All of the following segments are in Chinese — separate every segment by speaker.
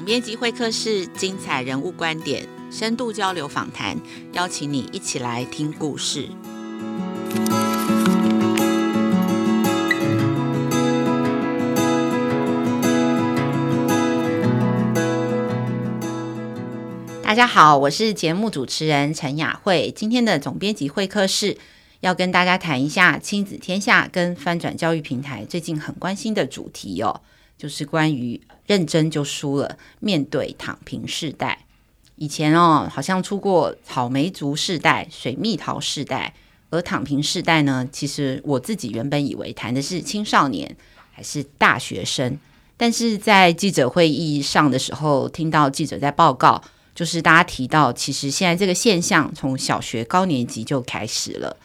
Speaker 1: 总编辑会客室，精彩人物观点，深度交流访谈，邀请你一起来听故事。大家好，我是节目主持人陈雅慧。今天的总编辑会客室要跟大家谈一下亲子天下跟翻转教育平台最近很关心的主题哦，就是关于认真就输了，面对躺平世代。以前哦，好像出过草莓族世代、水蜜桃世代，而躺平世代呢，其实我自己原本以为谈的是青少年还是大学生，但是在记者会议上的时候，听到记者在报告。就是大家提到，其实现在这个现象从小学高年级就开始了，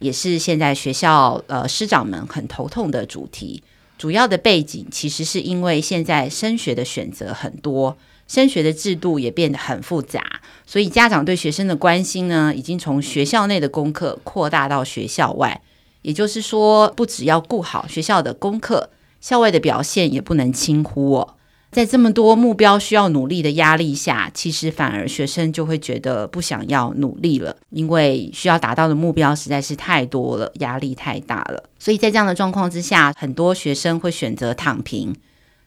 Speaker 1: 也是现在学校呃师长们很头痛的主题。主要的背景其实是因为现在升学的选择很多，升学的制度也变得很复杂，所以家长对学生的关心呢，已经从学校内的功课扩大到学校外。也就是说，不只要顾好学校的功课，校外的表现也不能轻忽哦。在这么多目标需要努力的压力下，其实反而学生就会觉得不想要努力了，因为需要达到的目标实在是太多了，压力太大了。所以在这样的状况之下，很多学生会选择躺平。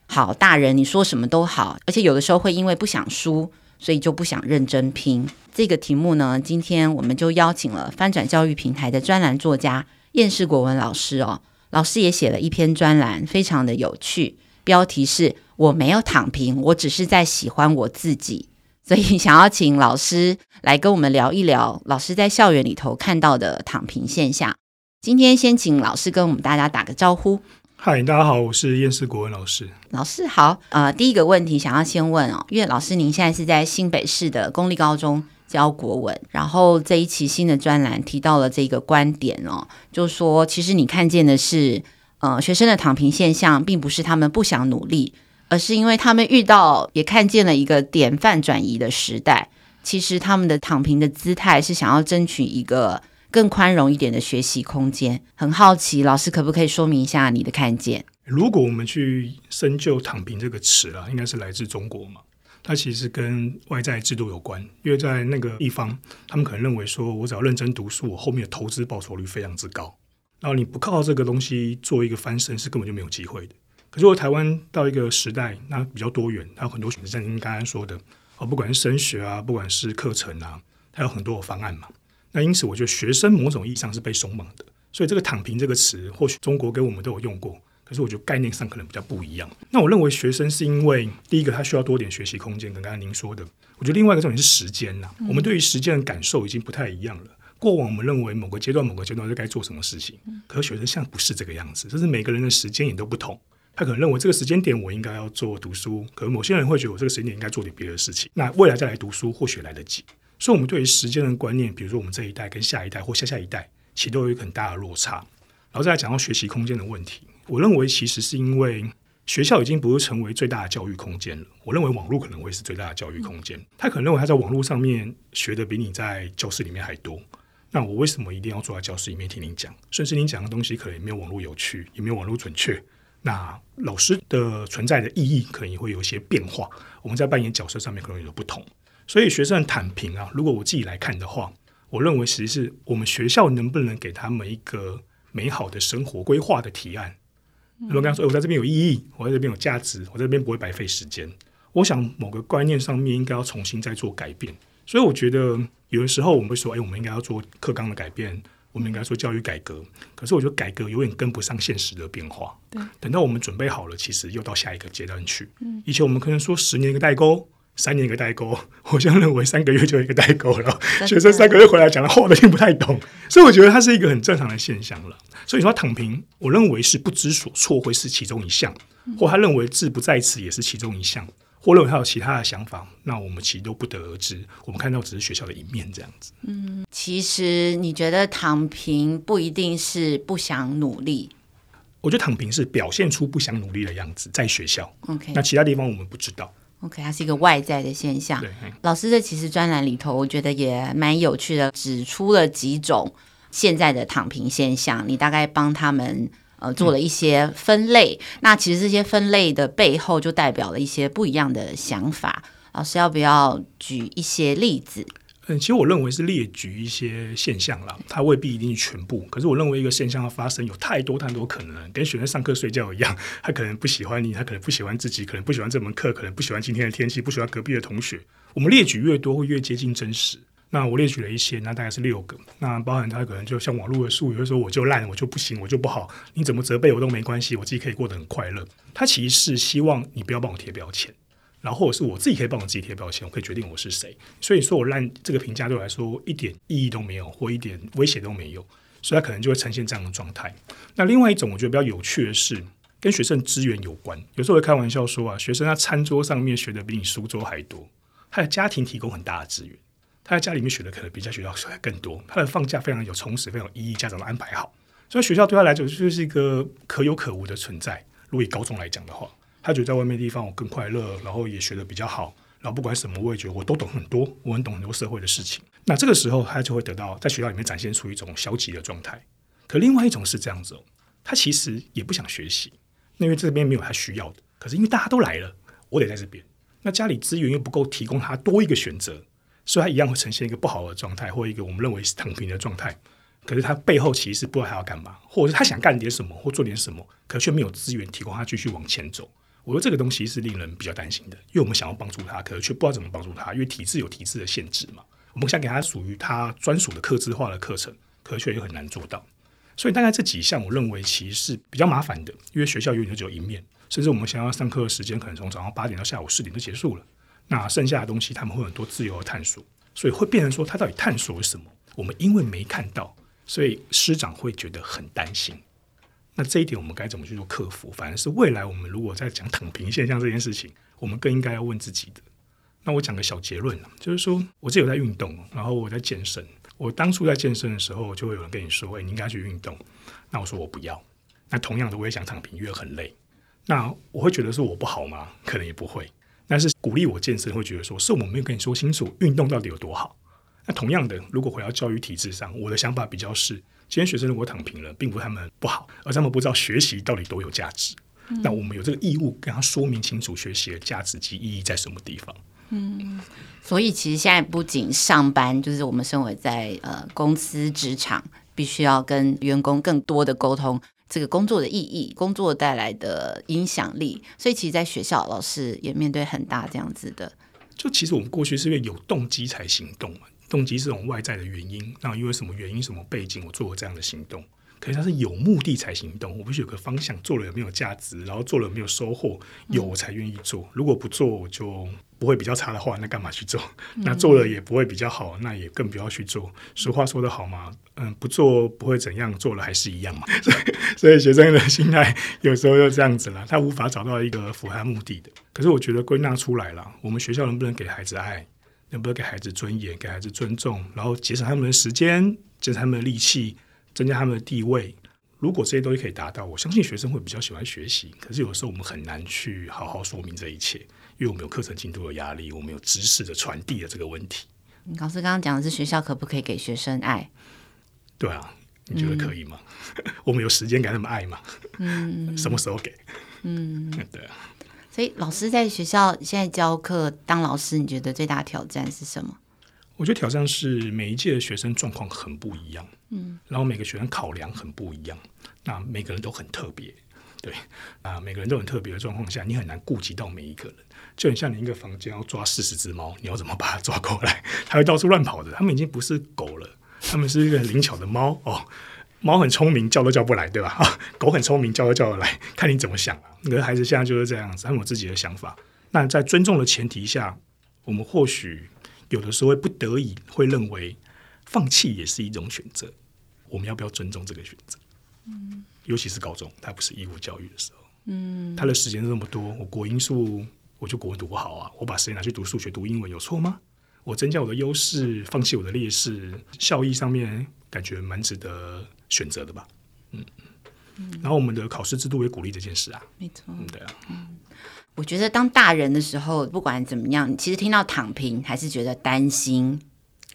Speaker 1: 好，大人你说什么都好，而且有的时候会因为不想输，所以就不想认真拼。这个题目呢，今天我们就邀请了翻转教育平台的专栏作家厌世国文老师哦，老师也写了一篇专栏，非常的有趣，标题是。我没有躺平，我只是在喜欢我自己，所以 想要请老师来跟我们聊一聊，老师在校园里头看到的躺平现象。今天先请老师跟我们大家打个招呼。
Speaker 2: 嗨，大家好，我是燕世国文老师。
Speaker 1: 老师好，呃，第一个问题想要先问哦，因为老师您现在是在新北市的公立高中教国文，然后这一期新的专栏提到了这个观点哦，就是说其实你看见的是，呃，学生的躺平现象，并不是他们不想努力。而是因为他们遇到，也看见了一个典范转移的时代。其实他们的躺平的姿态是想要争取一个更宽容一点的学习空间。很好奇，老师可不可以说明一下你的看见？
Speaker 2: 如果我们去深究“躺平”这个词啊，应该是来自中国嘛？它其实跟外在制度有关。因为在那个地方，他们可能认为说，我只要认真读书，我后面的投资报酬率非常之高。然后你不靠这个东西做一个翻身，是根本就没有机会的。可是，我台湾到一个时代，那比较多元，它有很多选择，像您刚刚说的，哦，不管是升学啊，不管是课程啊，它有很多的方案嘛。那因此，我觉得学生某种意义上是被松绑的。所以，这个“躺平”这个词，或许中国跟我们都有用过，可是我觉得概念上可能比较不一样。那我认为学生是因为第一个，他需要多点学习空间，跟刚才您说的，我觉得另外一个重点是时间呐。我们对于时间的感受已经不太一样了。过往我们认为某个阶段、某个阶段就该做什么事情，可是学生现在不是这个样子，就是每个人的时间也都不同。他可能认为这个时间点我应该要做读书，可能某些人会觉得我这个时间点应该做点别的事情。那未来再来读书或许来得及。所以，我们对于时间的观念，比如说我们这一代跟下一代或下下一代，其实都有一个很大的落差。然后再来讲到学习空间的问题，我认为其实是因为学校已经不是成为最大的教育空间了。我认为网络可能会是最大的教育空间。他可能认为他在网络上面学的比你在教室里面还多。那我为什么一定要坐在教室里面听您讲？甚至您讲的东西可能也没有网络有趣，也没有网络准确。那老师的存在的意义可能也会有一些变化，我们在扮演角色上面可能有不同，所以学生躺平啊，如果我自己来看的话，我认为其实是我们学校能不能给他们一个美好的生活规划的提案。如果刚刚说，我在这边有意义，我在这边有价值，我在这边不会白费时间，我想某个观念上面应该要重新再做改变。所以我觉得有的时候我们会说，哎，我们应该要做课纲的改变。我们应该做教育改革，可是我觉得改革永远跟不上现实的变化。对，等到我们准备好了，其实又到下一个阶段去。嗯，以前我们可能说十年一个代沟，三年一个代沟，我现在认为三个月就一个代沟了。学生三个月回来讲的话，我都听不太懂，所以我觉得它是一个很正常的现象了。所以说躺平，我认为是不知所措会是其中一项，或他认为志不在此也是其中一项。或认为他有其他的想法，那我们其实都不得而知。我们看到只是学校的一面这样子。
Speaker 1: 嗯，其实你觉得躺平不一定是不想努力。
Speaker 2: 我觉得躺平是表现出不想努力的样子，在学校。
Speaker 1: OK，
Speaker 2: 那其他地方我们不知道。
Speaker 1: OK，它是一个外在的现象。对，老师这其实专栏里头，我觉得也蛮有趣的，指出了几种现在的躺平现象。你大概帮他们呃做了一些分类。嗯、那其实这些分类的背后就代表了一些不一样的想法。老师要不要举一些例子？
Speaker 2: 嗯，其实我认为是列举一些现象啦，它未必一定是全部。可是我认为一个现象的发生有太多太多可能，跟学生上课睡觉一样，他可能不喜欢你，他可能不喜欢自己，可能不喜欢这门课，可能不喜欢今天的天气，不喜欢隔壁的同学。我们列举越多，会越接近真实。那我列举了一些，那大概是六个。那包含他可能就像网络的术语，会说我就烂，我就不行，我就不好，你怎么责备我都没关系，我自己可以过得很快乐。他其实是希望你不要帮我贴标签。然后是我自己可以帮我自己贴标签，我可以决定我是谁。所以说我烂这个评价对我来说一点意义都没有，或一点威胁都没有，所以他可能就会呈现这样的状态。那另外一种我觉得比较有趣的是，跟学生资源有关。有时候会开玩笑说啊，学生他餐桌上面学的比你书桌还多，他的家庭提供很大的资源，他在家里面学的可能比在学校学的更多，他的放假非常有充实，非常有意义，家长都安排好，所以学校对他来讲就是一个可有可无的存在。如果以高中来讲的话。他觉得在外面的地方我更快乐，然后也学得比较好，然后不管什么我也觉得我都懂很多，我很懂很多社会的事情。那这个时候他就会得到在学校里面展现出一种消极的状态。可另外一种是这样子哦，他其实也不想学习，因为这边没有他需要的。可是因为大家都来了，我得在这边。那家里资源又不够提供他多一个选择，所以他一样会呈现一个不好的状态，或一个我们认为是躺平的状态。可是他背后其实是不知道他要干嘛，或者是他想干点什么或做点什么，可却没有资源提供他继续往前走。我说这个东西是令人比较担心的，因为我们想要帮助他，可是却不知道怎么帮助他，因为体制有体制的限制嘛。我们想给他属于他专属的客制化的课程，可是却又很难做到。所以大概这几项，我认为其实是比较麻烦的，因为学校永远只有一面，甚至我们想要上课的时间可能从早上八点到下午四点就结束了，那剩下的东西他们会很多自由的探索，所以会变成说他到底探索了什么？我们因为没看到，所以师长会觉得很担心。那这一点我们该怎么去做克服？反而是未来我们如果在讲躺平现象这件事情，我们更应该要问自己的。那我讲个小结论，就是说我自己有在运动，然后我在健身。我当初在健身的时候，就会有人跟你说：“哎，你应该去运动。”那我说我不要。那同样的，我也想躺平，因为很累。那我会觉得是我不好吗？可能也不会。但是鼓励我健身，会觉得说是我们没有跟你说清楚运动到底有多好。那同样的，如果回到教育体制上，我的想法比较是。今天学生如果躺平了，并不是他们不好，而他们不知道学习到底多有价值。嗯、那我们有这个义务跟他说明清楚学习的价值及意义在什么地方。
Speaker 1: 嗯，所以其实现在不仅上班，就是我们身为在呃公司职场，必须要跟员工更多的沟通这个工作的意义、工作带来的影响力。所以其实，在学校老师也面对很大这样子的。
Speaker 2: 就其实我们过去是因为有动机才行动嘛。动机是种外在的原因，那因为什么原因、什么背景，我做了这样的行动。可是他是有目的才行动，我必须有个方向，做了有没有价值，然后做了有没有收获，有我才愿意做。如果不做，我就不会比较差的话，那干嘛去做？那做了也不会比较好，那也更不要去做。俗话说得好嘛，嗯，不做不会怎样，做了还是一样嘛。所以，所以学生的心态有时候就这样子了，他无法找到一个符合目的的。可是我觉得归纳出来了，我们学校能不能给孩子爱？能不能给孩子尊严，给孩子尊重，然后节省他们的时间，节省他们的力气，增加他们的地位？如果这些东西可以达到，我相信学生会比较喜欢学习。可是有时候我们很难去好好说明这一切，因为我们有课程进度的压力，我们有知识的传递的这个问题。
Speaker 1: 老师刚刚讲的是学校可不可以给学生爱？
Speaker 2: 对啊，你觉得可以吗？嗯、我们有时间给他们爱吗？嗯，什么时候给？嗯，对啊。
Speaker 1: 所以，老师在学校现在教课当老师，你觉得最大挑战是什么？
Speaker 2: 我觉得挑战是每一届的学生状况很不一样，嗯，然后每个学生考量很不一样，那每个人都很特别，对啊，每个人都很特别的状况下，你很难顾及到每一个人。就很像你一个房间要抓四十只猫，你要怎么把它抓过来？它会到处乱跑的，它们已经不是狗了，它们是一个灵巧的猫哦。猫很聪明，叫都叫不来，对吧？啊，狗很聪明，叫都叫得来，看你怎么想啊。你的孩子现在就是这样子，他们有自己的想法。那在尊重的前提下，我们或许有的时候会不得已会认为放弃也是一种选择。我们要不要尊重这个选择？嗯，尤其是高中，它不是义务教育的时候，嗯，他的时间那么多，我国英数我就国文读不好啊，我把时间拿去读数学、读英文有错吗？我增加我的优势，放弃我的劣势，效益上面感觉蛮值得选择的吧，嗯，嗯，然后我们的考试制度也鼓励这件事啊，
Speaker 1: 没错，
Speaker 2: 嗯，对啊，
Speaker 1: 嗯，我觉得当大人的时候，不管怎么样，其实听到躺平还是觉得担心，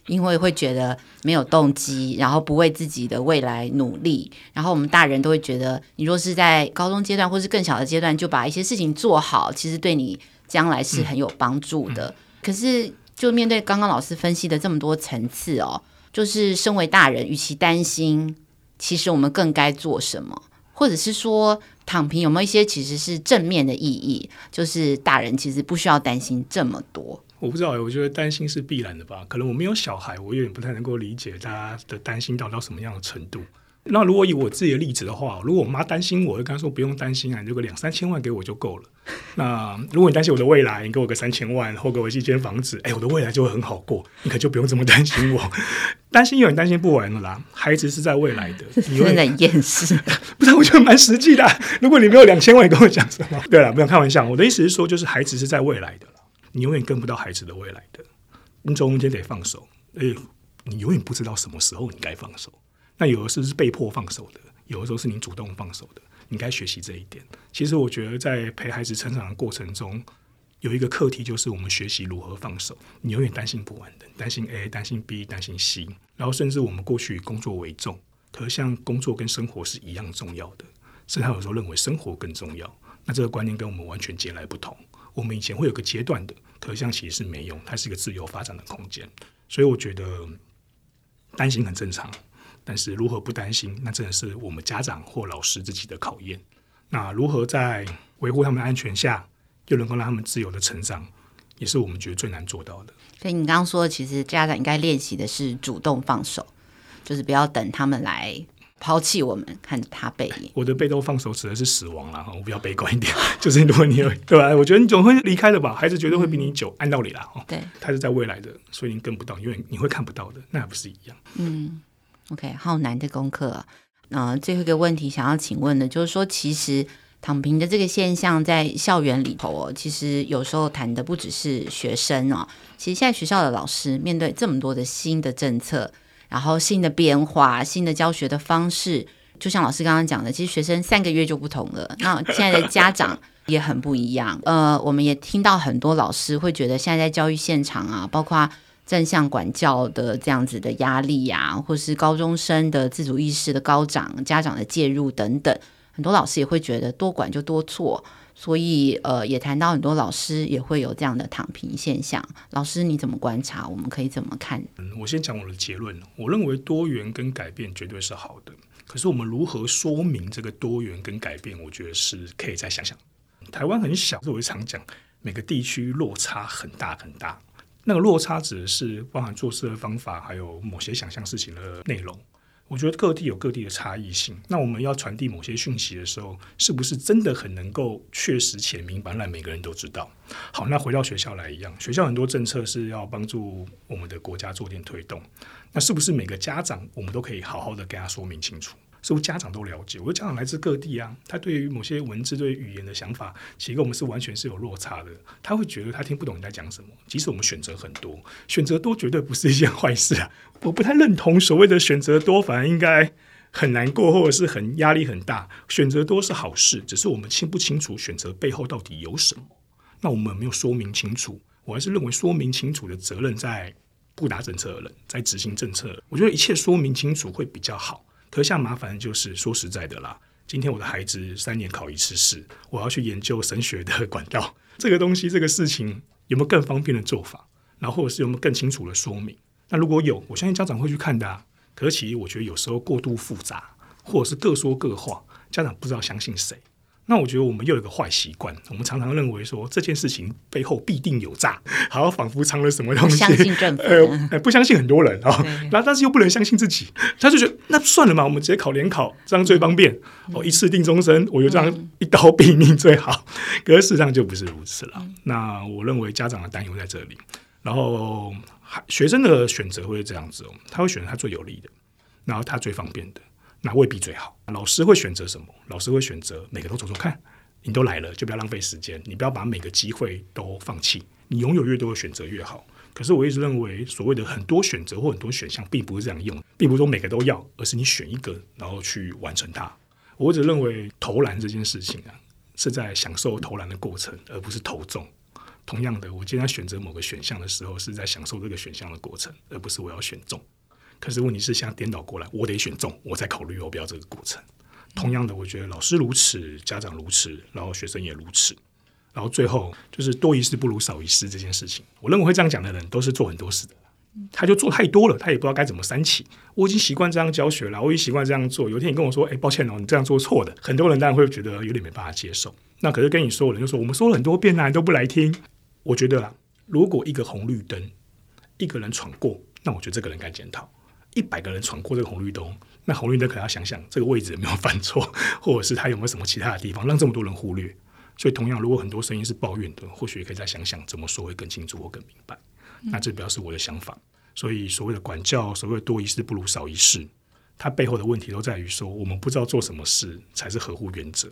Speaker 1: 因为会觉得没有动机，然后不为自己的未来努力，然后我们大人都会觉得，你若是在高中阶段或是更小的阶段就把一些事情做好，其实对你将来是很有帮助的。嗯嗯、可是，就面对刚刚老师分析的这么多层次哦，就是身为大人，与其担心，其实我们更该做什么？或者是说，躺平有没有一些其实是正面的意义？就是大人其实不需要担心这么多。
Speaker 2: 我不知道，我觉得担心是必然的吧。可能我没有小孩，我有点不太能够理解大家的担心到到什么样的程度。那如果以我自己的例子的话，如果我妈担心我，就跟她说不用担心啊，你这个两三千万给我就够了。那如果你担心我的未来，你给我个三千万，或给我一间房子，哎，我的未来就会很好过，你可就不用这么担心我。担心永远担心不完的啦，孩子是在未来的，
Speaker 1: 你真的很厌世。
Speaker 2: 不是，我觉得蛮实际的。如果你没有两千万，你跟我讲什么？对了，不要开玩笑。我的意思是说，就是孩子是在未来的，你永远跟不到孩子的未来的，你中间得放手。哎，你永远不知道什么时候你该放手。那有的时候是被迫放手的，有的时候是你主动放手的。你该学习这一点。其实我觉得，在陪孩子成长的过程中，有一个课题就是我们学习如何放手。你永远担心不完的，担心 A，担心 B，担心 C，然后甚至我们过去以工作为重，可是像工作跟生活是一样重要的，甚至他有时候认为生活更重要。那这个观念跟我们完全截然不同。我们以前会有个阶段的，可是像其实是没用，它是一个自由发展的空间。所以我觉得担心很正常。但是如何不担心，那真的是我们家长或老师自己的考验。那如何在维护他们的安全下，又能够让他们自由的成长，也是我们觉得最难做到的。
Speaker 1: 所以你刚刚说，其实家长应该练习的是主动放手，就是不要等他们来抛弃我们，看着他背影。
Speaker 2: 我的被动放手指的是死亡了，我比较悲观一点。就是如果你有对吧？我觉得你总会离开的吧，孩子绝对会比你久。嗯、按道理啦，
Speaker 1: 对，
Speaker 2: 他是在未来的，所以你跟不到，因为你会看不到的，那还不是一样？
Speaker 1: 嗯。OK，好难的功课那。最后一个问题想要请问的，就是说，其实躺平的这个现象在校园里头哦，其实有时候谈的不只是学生哦，其实现在学校的老师面对这么多的新的政策，然后新的变化、新的教学的方式，就像老师刚刚讲的，其实学生三个月就不同了。那现在的家长也很不一样。呃，我们也听到很多老师会觉得，现在在教育现场啊，包括。正向管教的这样子的压力呀、或是高中生的自主意识的高涨，家长的介入等等，很多老师也会觉得多管就多错，所以呃，也谈到很多老师也会有这样的躺平现象。老师你怎么观察？我们可以怎么看？
Speaker 2: 嗯，我先讲我的结论。我认为多元跟改变绝对是好的，可是我们如何说明这个多元跟改变，我觉得是可以再想想。台湾很小，所以我常讲每个地区落差很大很大。那个落差指的是包含做事的方法，还有某些想象事情的内容。我觉得各地有各地的差异性。那我们要传递某些讯息的时候，是不是真的很能够确实且明白，让每个人都知道？好，那回到学校来一样，学校很多政策是要帮助我们的国家做点推动。那是不是每个家长我们都可以好好的给他说明清楚？是不家长都了解？我的家长来自各地啊，他对于某些文字、对于语言的想法，其实跟我们是完全是有落差的。他会觉得他听不懂你在讲什么。即使我们选择很多，选择多绝对不是一件 坏事啊！我不太认同所谓的选择多，反而应该很难过，或者是很压力很大。选择多是好事，只是我们清不清楚选择背后到底有什么？那我们没有说明清楚。我还是认为说明清楚的责任在布达政策的人，在执行政策。我觉得一切说明清楚会比较好。可下麻烦就是说实在的啦，今天我的孩子三年考一次试，我要去研究神学的管道，这个东西这个事情有没有更方便的做法？然后是有没有更清楚的说明？那如果有，我相信家长会去看的啊。可是其实我觉得有时候过度复杂，或者是各说各话，家长不知道相信谁。那我觉得我们又有一个坏习惯，我们常常认为说这件事情背后必定有诈，好像仿佛藏了什么东西。
Speaker 1: 相信政府，
Speaker 2: 呃，不相信很多人啊，哦、然后但是又不能相信自己，他就觉得那算了嘛，我们直接考联考，这样最方便，嗯、哦，一次定终身，我就这样一刀毙命最好。嗯、可是事实上就不是如此了。嗯、那我认为家长的担忧在这里，然后学生的选择会这样子哦，他会选择他最有利的，然后他最方便的。那未必最好。老师会选择什么？老师会选择每个都走走看。你都来了，就不要浪费时间。你不要把每个机会都放弃。你拥有越多的选择越好。可是我一直认为，所谓的很多选择或很多选项，并不是这样用，并不是说每个都要，而是你选一个，然后去完成它。我一直认为投篮这件事情啊，是在享受投篮的过程，而不是投中。同样的，我今天选择某个选项的时候，是在享受这个选项的过程，而不是我要选中。可是问题是，现在颠倒过来，我得选中，我再考虑要不要这个过程。同样的，我觉得老师如此，家长如此，然后学生也如此。然后最后就是多一事不如少一事这件事情，我认为会这样讲的人都是做很多事的，他就做太多了，他也不知道该怎么删起。我已经习惯这样教学了，我已经习惯这样做。有一天你跟我说：“哎，抱歉哦，你这样做错的。”很多人当然会觉得有点没办法接受。那可是跟你说的人就说：“我们说了很多遍了，你都不来听。”我觉得啦，如果一个红绿灯一个人闯过，那我觉得这个人该检讨；一百个人闯过这个红绿灯，那红绿灯可能要想想这个位置有没有犯错，或者是他有没有什么其他的地方让这么多人忽略。所以，同样，如果很多声音是抱怨的，或许也可以再想想怎么说会更清楚或更明白。那这表示我的想法。所以，所谓的管教，所谓多一事不如少一事，它背后的问题都在于说，我们不知道做什么事才是合乎原则。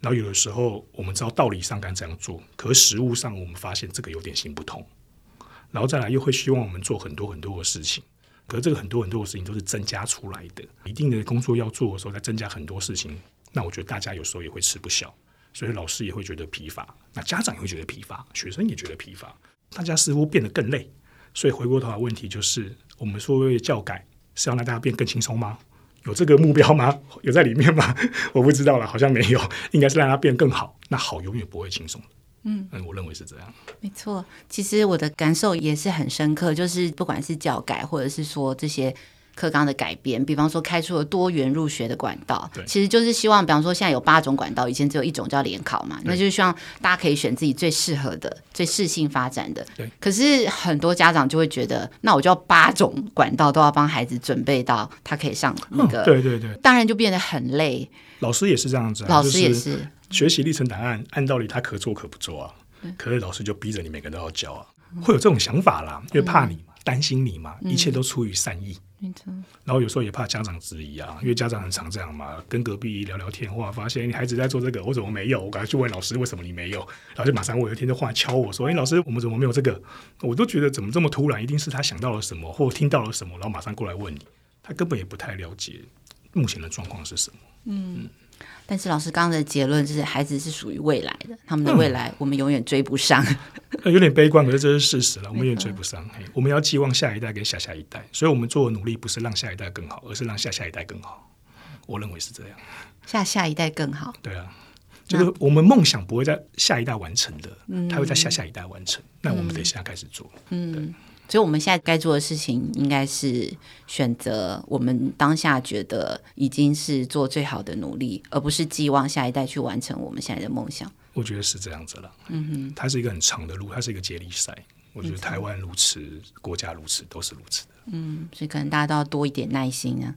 Speaker 2: 然后，有的时候我们知道道理上该这样做，可实务上我们发现这个有点行不通。然后再来，又会希望我们做很多很多的事情，可是这个很多很多的事情都是增加出来的。一定的工作要做的时候，再增加很多事情，那我觉得大家有时候也会吃不消。所以老师也会觉得疲乏，那家长也会觉得疲乏，学生也觉得疲乏，大家似乎变得更累。所以回过头来，问题就是：我们说为教改是要让大家变更轻松吗？有这个目标吗？有在里面吗？我不知道了，好像没有。应该是让它变更好。那好永远不会轻松。嗯嗯，我认为是这样。
Speaker 1: 没错，其实我的感受也是很深刻，就是不管是教改，或者是说这些。课纲的改编，比方说开出了多元入学的管道，其实就是希望，比方说现在有八种管道，以前只有一种叫联考嘛，那就是希望大家可以选自己最适合的、最适性发展的。对。可是很多家长就会觉得，那我就要八种管道都要帮孩子准备到他可以上那个，
Speaker 2: 对对对，
Speaker 1: 当然就变得很累。
Speaker 2: 老师也是这样子，
Speaker 1: 老师也是
Speaker 2: 学习历程档案，按道理他可做可不做啊，可是老师就逼着你每个都要交啊，会有这种想法啦，因为怕你嘛，担心你嘛，一切都出于善意。然后有时候也怕家长质疑啊，因为家长很常这样嘛，跟隔壁聊聊天，话，发现你孩子在做这个，我怎么没有？我赶快去问老师为什么你没有，然后就马上我有一天就话敲我说，哎，老师，我们怎么没有这个？我都觉得怎么这么突然，一定是他想到了什么或听到了什么，然后马上过来问你，他根本也不太了解目前的状况是什么。嗯。嗯
Speaker 1: 但是老师刚刚的结论就是，孩子是属于未来的，他们的未来我们永远追不上。
Speaker 2: 嗯、有点悲观，可是这是事实了，我们永远追不上。我们要寄望下一代跟下下一代，所以我们做的努力不是让下一代更好，而是让下下一代更好。我认为是这样，
Speaker 1: 下下一代更好。
Speaker 2: 对啊，就是我们梦想不会在下一代完成的，它会在下下一代完成。那我们得现在开始做。嗯。对。
Speaker 1: 所以我们现在该做的事情，应该是选择我们当下觉得已经是做最好的努力，而不是寄望下一代去完成我们现在的梦想。
Speaker 2: 我觉得是这样子了。嗯哼，它是一个很长的路，它是一个接力赛。我觉得台湾如此，国家如此，都是如此的。
Speaker 1: 嗯，所以可能大家都要多一点耐心啊。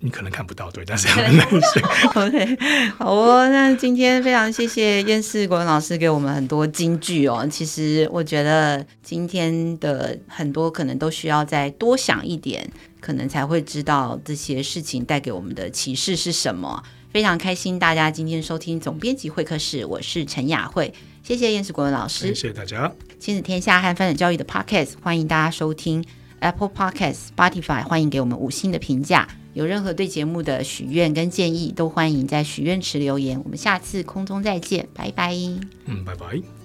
Speaker 2: 你可能看不到，对，但是要耐心。
Speaker 1: OK，好哦。那今天非常谢谢燕世国文老师给我们很多金句哦。其实我觉得今天的很多可能都需要再多想一点，可能才会知道这些事情带给我们的启示是什么。非常开心大家今天收听总编辑会客室，我是陈雅慧，谢谢燕世国文老师，
Speaker 2: 谢谢大家。
Speaker 1: 亲子天下和翻转教育的 Podcast，欢迎大家收听 Apple Podcast、Spotify，欢迎给我们五星的评价。有任何对节目的许愿跟建议，都欢迎在许愿池留言。我们下次空中再见，拜拜。
Speaker 2: 嗯，拜拜。